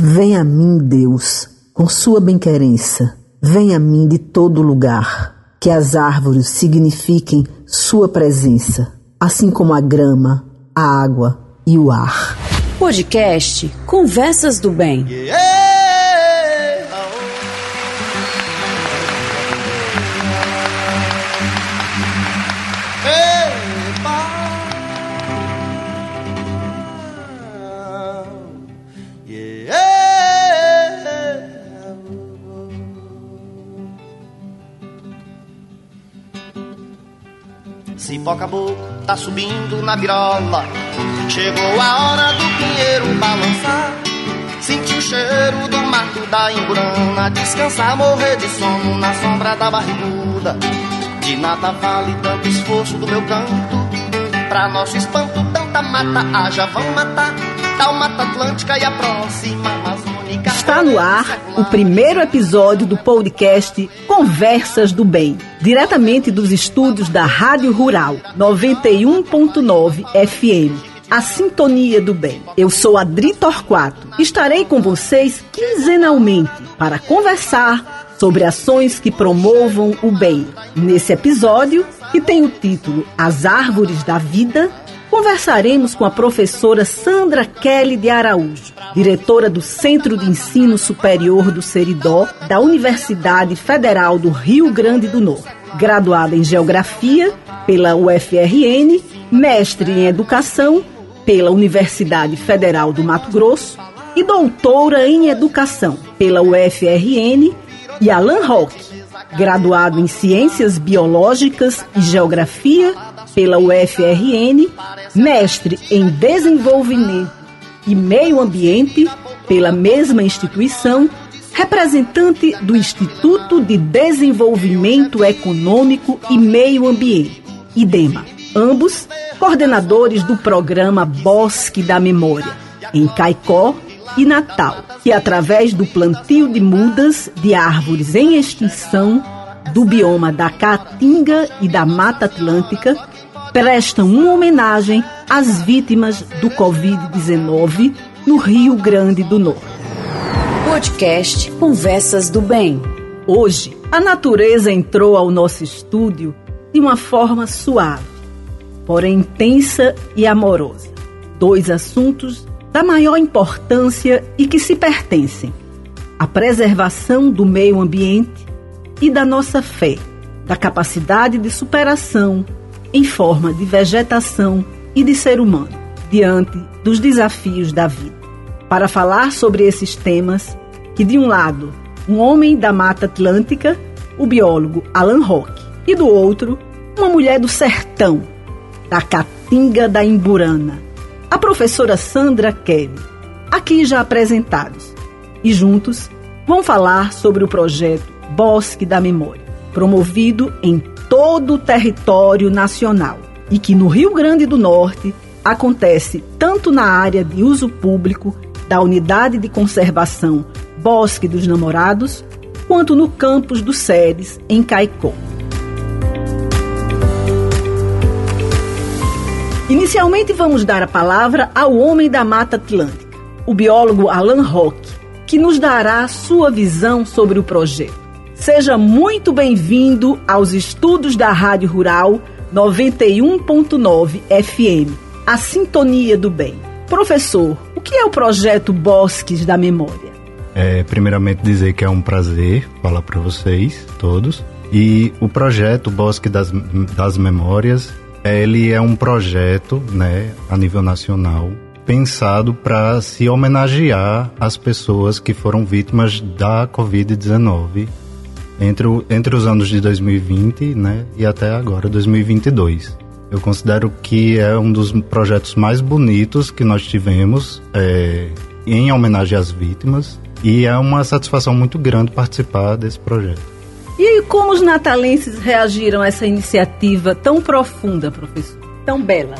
Venha a mim, Deus, com sua benquerença. Venha a mim de todo lugar. Que as árvores signifiquem sua presença, assim como a grama, a água e o ar. Podcast Conversas do Bem. Yeah! Cipó caboclo tá subindo na birola. Chegou a hora do pinheiro balançar. Senti o cheiro do mato da emburana. Descansar, morrer de sono na sombra da barriguda. De nada vale tanto esforço do meu canto. Pra nosso espanto, tanta mata haja, vão matar. Tal mata atlântica e a próxima. Está no ar o primeiro episódio do podcast Conversas do Bem, diretamente dos estúdios da Rádio Rural 91.9 FM. A Sintonia do Bem. Eu sou Adri Torquato. Estarei com vocês quinzenalmente para conversar sobre ações que promovam o bem. Nesse episódio, que tem o título As Árvores da Vida, conversaremos com a professora Sandra Kelly de Araújo, diretora do Centro de Ensino Superior do Seridó, da Universidade Federal do Rio Grande do Norte. Graduada em Geografia pela UFRN, mestre em Educação pela Universidade Federal do Mato Grosso e doutora em Educação pela UFRN e Alan Rock, graduado em Ciências Biológicas e Geografia pela UFRN, mestre em Desenvolvimento e Meio Ambiente pela mesma instituição, representante do Instituto de Desenvolvimento Econômico e Meio Ambiente, IDEMA. Ambos coordenadores do programa Bosque da Memória, em Caicó e Natal, que através do plantio de mudas de árvores em extinção do bioma da Caatinga e da Mata Atlântica, prestam uma homenagem às vítimas do Covid-19 no Rio Grande do Norte. Podcast Conversas do Bem. Hoje, a natureza entrou ao nosso estúdio de uma forma suave, porém intensa e amorosa. Dois assuntos da maior importância e que se pertencem: a preservação do meio ambiente e da nossa fé, da capacidade de superação em forma de vegetação e de ser humano, diante dos desafios da vida. Para falar sobre esses temas, que de um lado, um homem da Mata Atlântica, o biólogo Alan Rock, e do outro, uma mulher do sertão, da Caatinga da Imburana, a professora Sandra Kelly, aqui já apresentados, e juntos vão falar sobre o projeto Bosque da Memória, promovido em todo o território nacional e que no Rio Grande do Norte acontece tanto na área de uso público da Unidade de Conservação Bosque dos Namorados, quanto no campus do SEDES, em Caicó. Inicialmente vamos dar a palavra ao homem da Mata Atlântica, o biólogo Alan Rock, que nos dará sua visão sobre o projeto. Seja muito bem-vindo aos estudos da Rádio Rural 91.9 FM, a Sintonia do Bem. Professor, o que é o projeto Bosques da Memória? É, primeiramente dizer que é um prazer falar para vocês todos. E o projeto Bosque das, das Memórias, ele é um projeto, né, a nível nacional, pensado para se homenagear as pessoas que foram vítimas da Covid-19 entre, o, entre os anos de 2020 né, e até agora, 2022. Eu considero que é um dos projetos mais bonitos que nós tivemos é, em homenagem às vítimas e é uma satisfação muito grande participar desse projeto. E como os natalenses reagiram a essa iniciativa tão profunda, professor? Tão bela?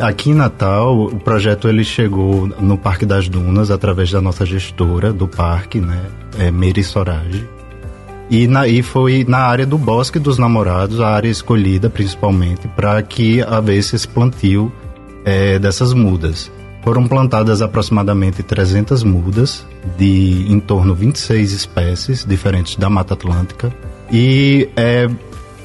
Aqui em Natal, o projeto ele chegou no Parque das Dunas através da nossa gestora do parque, né, é Meri Sorage. E, na, e foi na área do Bosque dos Namorados, a área escolhida principalmente para que houvesse esse plantio é, dessas mudas. foram plantadas aproximadamente 300 mudas de em torno de 26 espécies diferentes da Mata Atlântica. E é,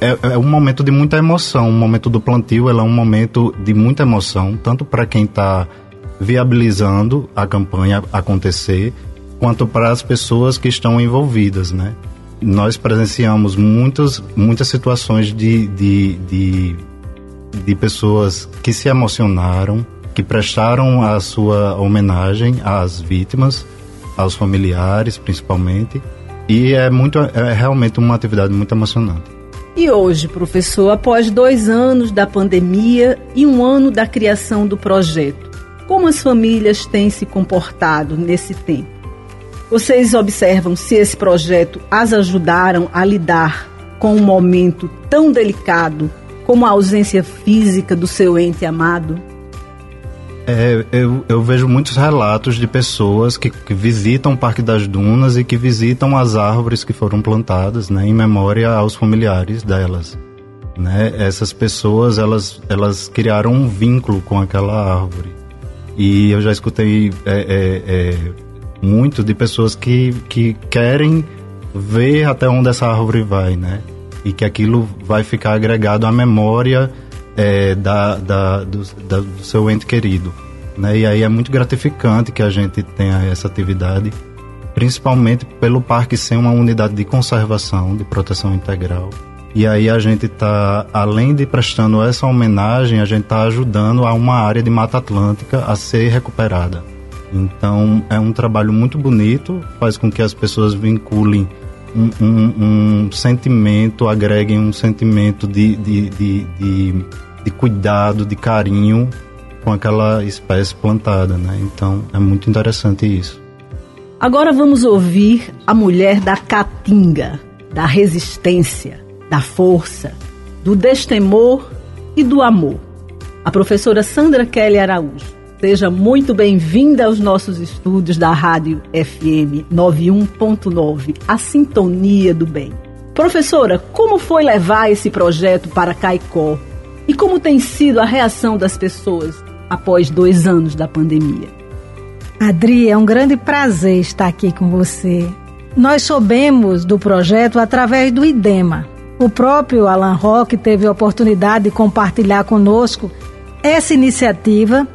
é, é, um momento de muita emoção. O momento do plantio é um momento de muita emoção, tanto para quem está viabilizando a campanha acontecer, quanto para as pessoas que estão envolvidas, né? Nós presenciamos muitas, muitas situações de, de, de, de pessoas que se emocionaram, que prestaram a sua homenagem às vítimas, aos familiares principalmente, e é muito é realmente uma atividade muito emocionante. E hoje, professor, após dois anos da pandemia e um ano da criação do projeto, como as famílias têm se comportado nesse tempo? Vocês observam se esse projeto as ajudaram a lidar com um momento tão delicado como a ausência física do seu ente amado? É, eu, eu, vejo muitos relatos de pessoas que, que, visitam o Parque das Dunas e que visitam as árvores que foram plantadas, né, em memória aos familiares delas. Né? Essas pessoas, elas, elas criaram um vínculo com aquela árvore. E eu já escutei é, é, é muito de pessoas que, que querem ver até onde essa árvore vai, né? E que aquilo vai ficar agregado à memória é, da, da, do, da, do seu ente querido. Né? E aí é muito gratificante que a gente tenha essa atividade, principalmente pelo parque ser uma unidade de conservação, de proteção integral. E aí a gente está, além de prestando essa homenagem, a gente está ajudando a uma área de Mata Atlântica a ser recuperada. Então é um trabalho muito bonito, faz com que as pessoas vinculem um, um, um sentimento, agreguem um sentimento de, de, de, de de cuidado, de carinho com aquela espécie plantada, né? Então é muito interessante isso. Agora vamos ouvir a mulher da caatinga, da resistência, da força, do destemor e do amor. A professora Sandra Kelly Araújo. Seja muito bem-vinda aos nossos estúdios da Rádio FM 91.9, a Sintonia do Bem. Professora, como foi levar esse projeto para Caicó, e como tem sido a reação das pessoas após dois anos da pandemia? Adri, é um grande prazer estar aqui com você. Nós soubemos do projeto através do IDEMA. O próprio Alan Roque teve a oportunidade de compartilhar conosco essa iniciativa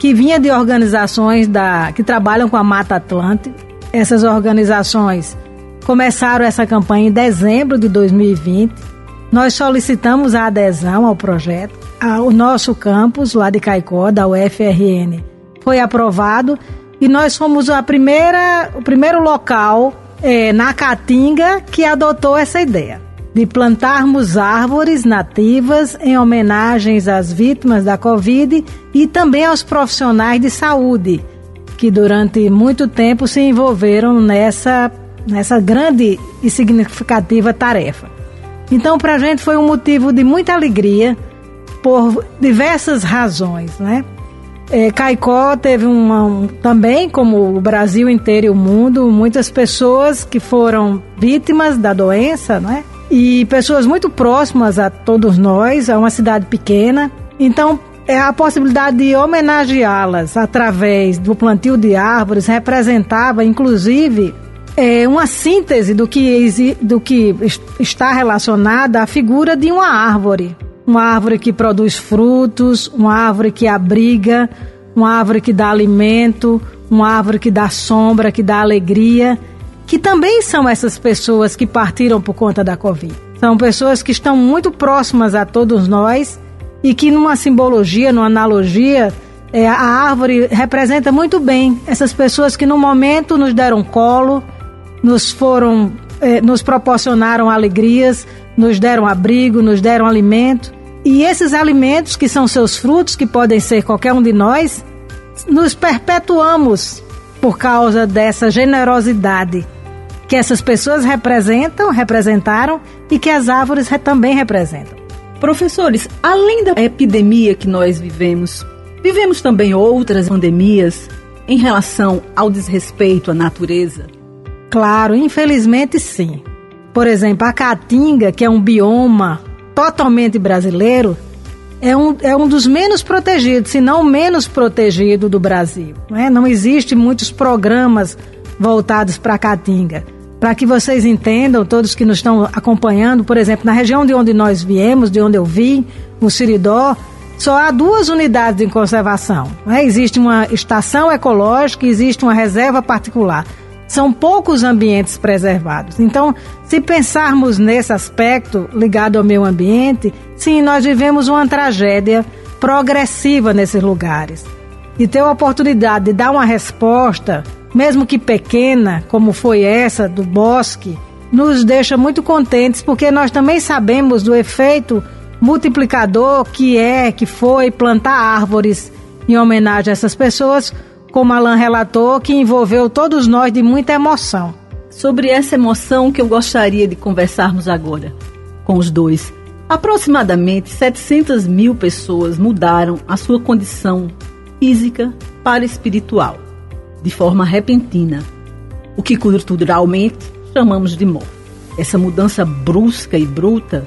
que vinha de organizações da, que trabalham com a Mata Atlântica. Essas organizações começaram essa campanha em dezembro de 2020 nós solicitamos a adesão ao projeto. O nosso campus, lá de Caicó, da UFRN, foi aprovado e nós fomos a primeira, o primeiro local é, na Caatinga que adotou essa ideia de plantarmos árvores nativas em homenagens às vítimas da Covid e também aos profissionais de saúde que durante muito tempo se envolveram nessa, nessa grande e significativa tarefa. Então, para a gente foi um motivo de muita alegria por diversas razões, né? É, Caicó teve uma, um, também, como o Brasil inteiro e o mundo, muitas pessoas que foram vítimas da doença, né? E pessoas muito próximas a todos nós, é uma cidade pequena. Então, é a possibilidade de homenageá-las através do plantio de árvores representava, inclusive, é uma síntese do que, do que está relacionada à figura de uma árvore. Uma árvore que produz frutos, uma árvore que abriga, uma árvore que dá alimento, uma árvore que dá sombra, que dá alegria, que também são essas pessoas que partiram por conta da Covid. São pessoas que estão muito próximas a todos nós e que, numa simbologia, numa analogia, é, a árvore representa muito bem essas pessoas que, no momento, nos deram colo, nos foram, eh, nos proporcionaram alegrias, nos deram abrigo, nos deram alimento. E esses alimentos, que são seus frutos, que podem ser qualquer um de nós, nos perpetuamos por causa dessa generosidade que essas pessoas representam, representaram e que as árvores também representam. Professores, além da epidemia que nós vivemos, vivemos também outras pandemias em relação ao desrespeito à natureza? Claro, infelizmente sim. Por exemplo, a caatinga, que é um bioma totalmente brasileiro, é um, é um dos menos protegidos, se não o menos protegido do Brasil. Né? Não existe muitos programas voltados para a Caatinga. Para que vocês entendam, todos que nos estão acompanhando, por exemplo, na região de onde nós viemos, de onde eu vim, o Siridó, só há duas unidades de conservação. Né? Existe uma estação ecológica existe uma reserva particular. São poucos ambientes preservados. Então, se pensarmos nesse aspecto ligado ao meio ambiente, sim, nós vivemos uma tragédia progressiva nesses lugares. E ter a oportunidade de dar uma resposta, mesmo que pequena, como foi essa do bosque, nos deixa muito contentes, porque nós também sabemos do efeito multiplicador que é, que foi plantar árvores em homenagem a essas pessoas como Alan relatou, que envolveu todos nós de muita emoção. Sobre essa emoção que eu gostaria de conversarmos agora com os dois. Aproximadamente 700 mil pessoas mudaram a sua condição física para espiritual, de forma repentina, o que culturalmente chamamos de morte. Essa mudança brusca e bruta,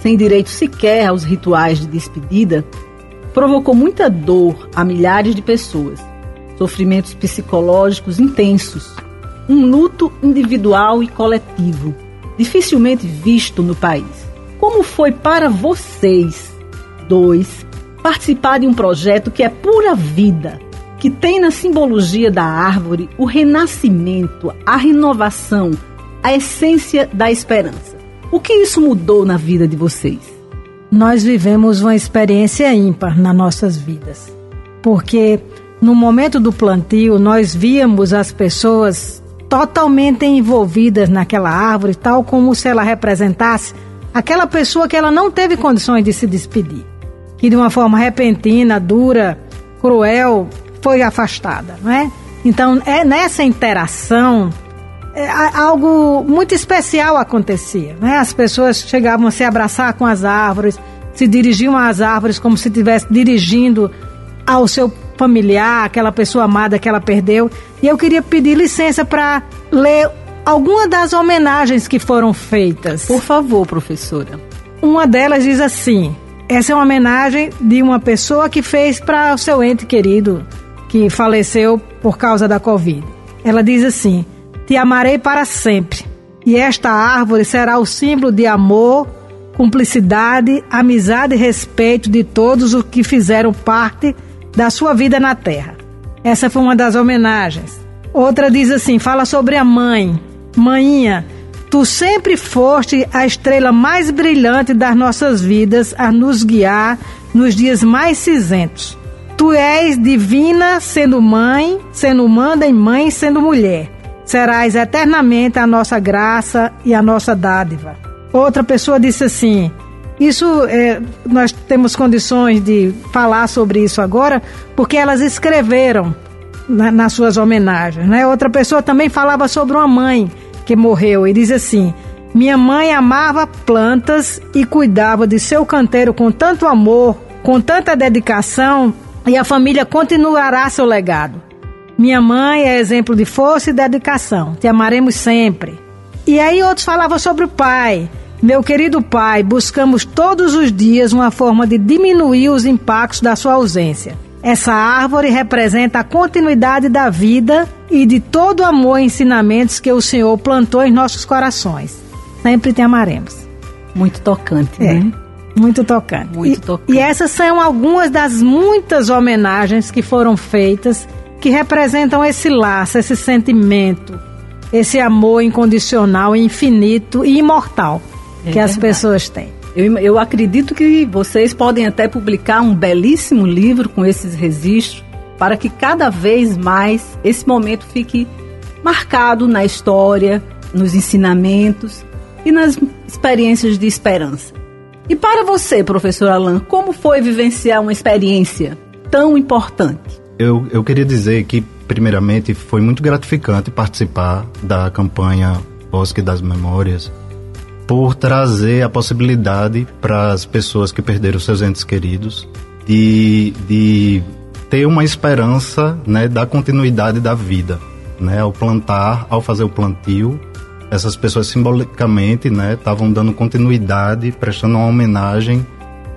sem direito sequer aos rituais de despedida, provocou muita dor a milhares de pessoas sofrimentos psicológicos intensos, um luto individual e coletivo, dificilmente visto no país. Como foi para vocês, dois, participar de um projeto que é pura vida, que tem na simbologia da árvore o renascimento, a renovação, a essência da esperança? O que isso mudou na vida de vocês? Nós vivemos uma experiência ímpar nas nossas vidas, porque no momento do plantio, nós víamos as pessoas totalmente envolvidas naquela árvore, tal como se ela representasse aquela pessoa que ela não teve condições de se despedir, que de uma forma repentina, dura, cruel, foi afastada, não é? Então, é nessa interação é, algo muito especial acontecia, né? As pessoas chegavam a se abraçar com as árvores, se dirigiam às árvores como se estivesse dirigindo ao seu familiar, aquela pessoa amada que ela perdeu. E eu queria pedir licença para ler alguma das homenagens que foram feitas. Por favor, professora. Uma delas diz assim: essa é uma homenagem de uma pessoa que fez para o seu ente querido que faleceu por causa da Covid. Ela diz assim: Te amarei para sempre, e esta árvore será o símbolo de amor, cumplicidade, amizade e respeito de todos os que fizeram parte da sua vida na terra. Essa foi uma das homenagens. Outra diz assim: fala sobre a mãe. Mãinha, tu sempre foste a estrela mais brilhante das nossas vidas a nos guiar nos dias mais cinzentos. Tu és divina, sendo mãe, sendo humana e mãe, sendo mulher. Serás eternamente a nossa graça e a nossa dádiva. Outra pessoa disse assim: isso é, nós temos condições de falar sobre isso agora, porque elas escreveram na, nas suas homenagens. Né? Outra pessoa também falava sobre uma mãe que morreu e diz assim: Minha mãe amava plantas e cuidava de seu canteiro com tanto amor, com tanta dedicação, e a família continuará seu legado. Minha mãe é exemplo de força e dedicação. Te amaremos sempre. E aí outros falavam sobre o pai. Meu querido pai, buscamos todos os dias uma forma de diminuir os impactos da sua ausência. Essa árvore representa a continuidade da vida e de todo o amor e ensinamentos que o Senhor plantou em nossos corações. Sempre te amaremos. Muito tocante, é, né? Muito tocante. Muito tocante. E, e essas são algumas das muitas homenagens que foram feitas que representam esse laço, esse sentimento, esse amor incondicional, infinito e imortal é que verdade. as pessoas têm. Eu, eu acredito que vocês podem até publicar um belíssimo livro com esses registros para que cada vez mais esse momento fique marcado na história, nos ensinamentos e nas experiências de esperança. E para você, professor Alan, como foi vivenciar uma experiência tão importante? Eu, eu queria dizer que, primeiramente, foi muito gratificante participar da campanha Bosque das Memórias, por trazer a possibilidade para as pessoas que perderam seus entes queridos de, de ter uma esperança né, da continuidade da vida. Né, ao plantar, ao fazer o plantio, essas pessoas simbolicamente estavam né, dando continuidade, prestando uma homenagem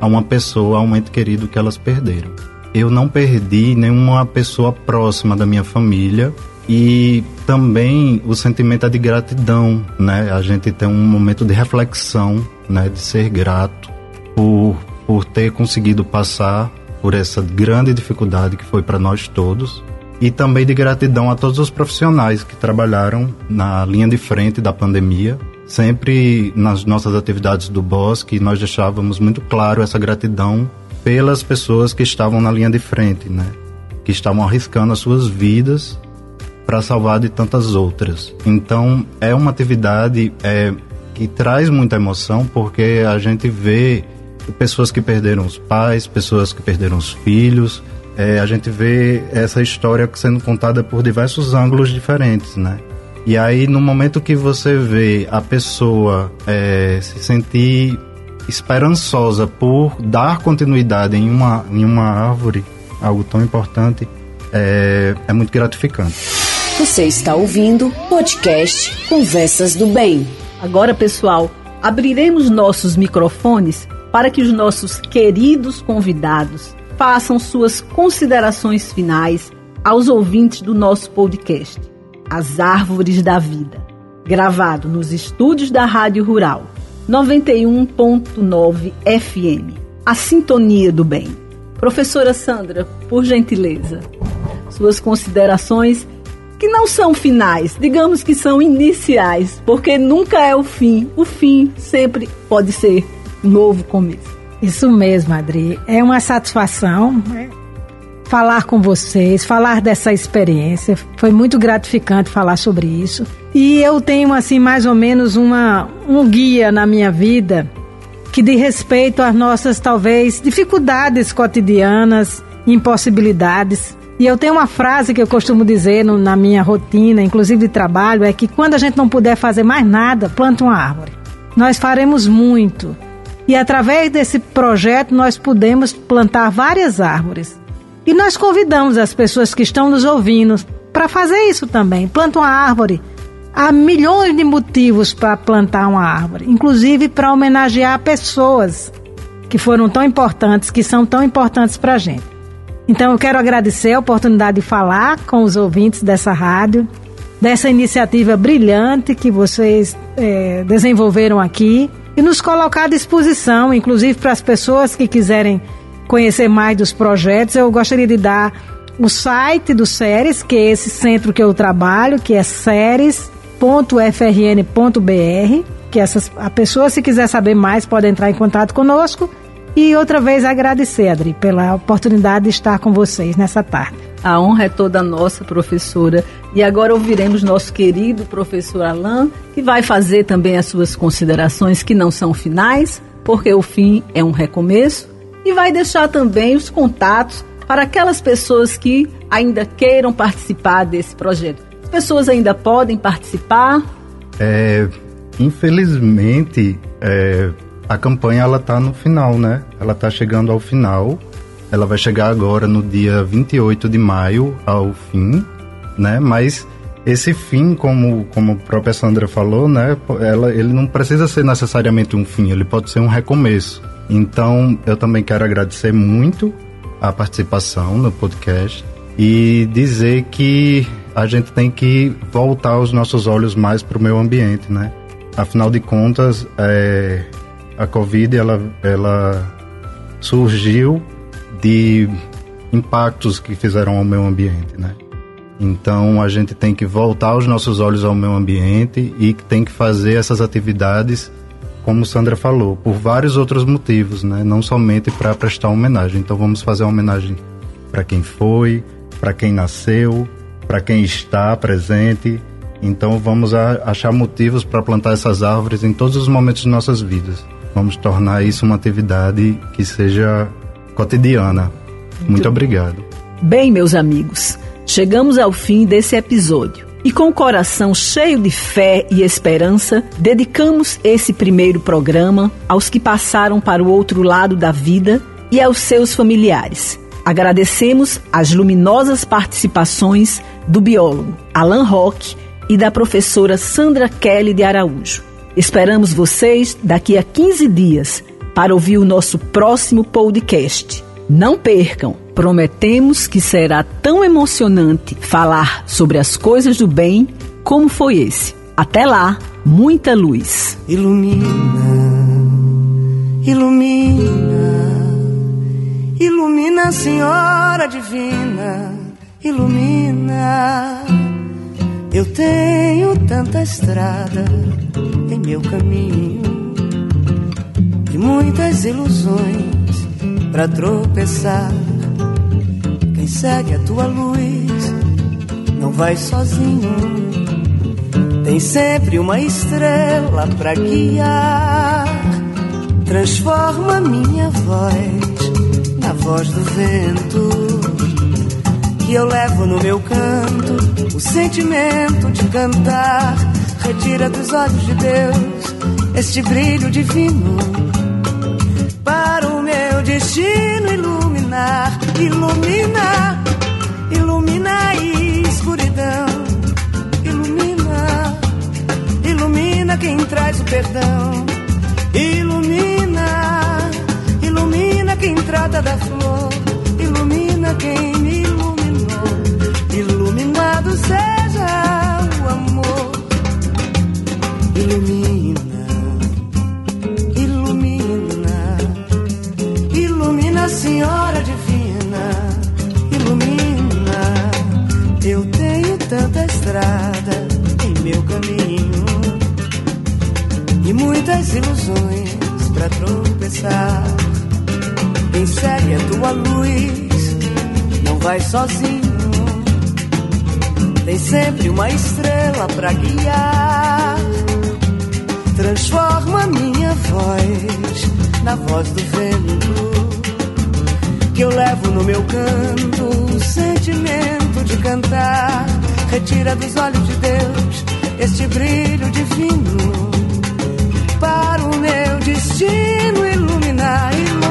a uma pessoa, a um ente querido que elas perderam. Eu não perdi nenhuma pessoa próxima da minha família e também o sentimento é de gratidão, né? A gente tem um momento de reflexão, né? De ser grato por, por ter conseguido passar por essa grande dificuldade que foi para nós todos e também de gratidão a todos os profissionais que trabalharam na linha de frente da pandemia. Sempre nas nossas atividades do Bosque, nós deixávamos muito claro essa gratidão pelas pessoas que estavam na linha de frente, né? Que estavam arriscando as suas vidas para salvar de tantas outras. Então, é uma atividade é, que traz muita emoção porque a gente vê pessoas que perderam os pais, pessoas que perderam os filhos, é, a gente vê essa história sendo contada por diversos ângulos diferentes, né? E aí, no momento que você vê a pessoa é, se sentir esperançosa por dar continuidade em uma, em uma árvore, algo tão importante, é, é muito gratificante. Você está ouvindo o podcast Conversas do Bem. Agora, pessoal, abriremos nossos microfones para que os nossos queridos convidados façam suas considerações finais aos ouvintes do nosso podcast, As Árvores da Vida, gravado nos estúdios da Rádio Rural 91.9 FM. A Sintonia do Bem. Professora Sandra, por gentileza, suas considerações que não são finais, digamos que são iniciais, porque nunca é o fim. O fim sempre pode ser um novo começo. Isso mesmo, Adri. É uma satisfação né? falar com vocês, falar dessa experiência. Foi muito gratificante falar sobre isso. E eu tenho, assim, mais ou menos uma, um guia na minha vida que diz respeito às nossas, talvez, dificuldades cotidianas, impossibilidades. E eu tenho uma frase que eu costumo dizer no, na minha rotina, inclusive de trabalho, é que quando a gente não puder fazer mais nada, planta uma árvore. Nós faremos muito e através desse projeto nós pudemos plantar várias árvores. E nós convidamos as pessoas que estão nos ouvindo para fazer isso também. Planta uma árvore. Há milhões de motivos para plantar uma árvore, inclusive para homenagear pessoas que foram tão importantes, que são tão importantes para a gente. Então eu quero agradecer a oportunidade de falar com os ouvintes dessa rádio, dessa iniciativa brilhante que vocês é, desenvolveram aqui e nos colocar à disposição, inclusive para as pessoas que quiserem conhecer mais dos projetos. Eu gostaria de dar o site do SERES, que é esse centro que eu trabalho, que é seres.frn.br, que essas, a pessoa, se quiser saber mais, pode entrar em contato conosco. E outra vez agradecer, Adri, pela oportunidade de estar com vocês nessa tarde. A honra é toda nossa, professora. E agora ouviremos nosso querido professor Alain, que vai fazer também as suas considerações, que não são finais, porque o fim é um recomeço, e vai deixar também os contatos para aquelas pessoas que ainda queiram participar desse projeto. As pessoas ainda podem participar? É, infelizmente, é, a campanha ela está no final, né? Ela está chegando ao final. Ela vai chegar agora no dia 28 de maio ao fim, né? Mas esse fim, como, como a própria Sandra falou, né? Ela, ele não precisa ser necessariamente um fim, ele pode ser um recomeço. Então, eu também quero agradecer muito a participação no podcast e dizer que a gente tem que voltar os nossos olhos mais para o meio ambiente, né? Afinal de contas, é, a Covid ela, ela surgiu de impactos que fizeram ao meio ambiente, né? Então a gente tem que voltar os nossos olhos ao meio ambiente e tem que fazer essas atividades, como Sandra falou, por vários outros motivos, né? Não somente para prestar homenagem. Então vamos fazer uma homenagem para quem foi, para quem nasceu, para quem está presente. Então vamos achar motivos para plantar essas árvores em todos os momentos de nossas vidas. Vamos tornar isso uma atividade que seja cotidiana. Muito, Muito obrigado. Bem, meus amigos, chegamos ao fim desse episódio. E com o coração cheio de fé e esperança, dedicamos esse primeiro programa aos que passaram para o outro lado da vida e aos seus familiares. Agradecemos as luminosas participações do biólogo Alan Roque e da professora Sandra Kelly de Araújo. Esperamos vocês daqui a 15 dias para ouvir o nosso próximo podcast. Não percam, prometemos que será tão emocionante falar sobre as coisas do bem como foi esse. Até lá, muita luz. Ilumina, ilumina, ilumina, Senhora Divina, ilumina. Eu tenho tanta estrada em meu caminho e muitas ilusões para tropeçar. Quem segue a tua luz não vai sozinho tem sempre uma estrela para guiar. Transforma minha voz na voz do vento. Que eu levo no meu canto o sentimento de cantar. Retira dos olhos de Deus este brilho divino. Destino iluminar, iluminar, ilumina a escuridão ilumina quem traz o perdão. Ilumina, ilumina quem trata da flor. Ilumina quem me iluminou. Iluminado seja o amor. Ilumina, muitas ilusões para tropeçar. Segue a tua luz não vai sozinho. Tem sempre uma estrela para guiar. Transforma minha voz na voz do vento. Que eu levo no meu canto o sentimento de cantar. Retira dos olhos de Deus este brilho divino para o meu destino iluminar, ilumina,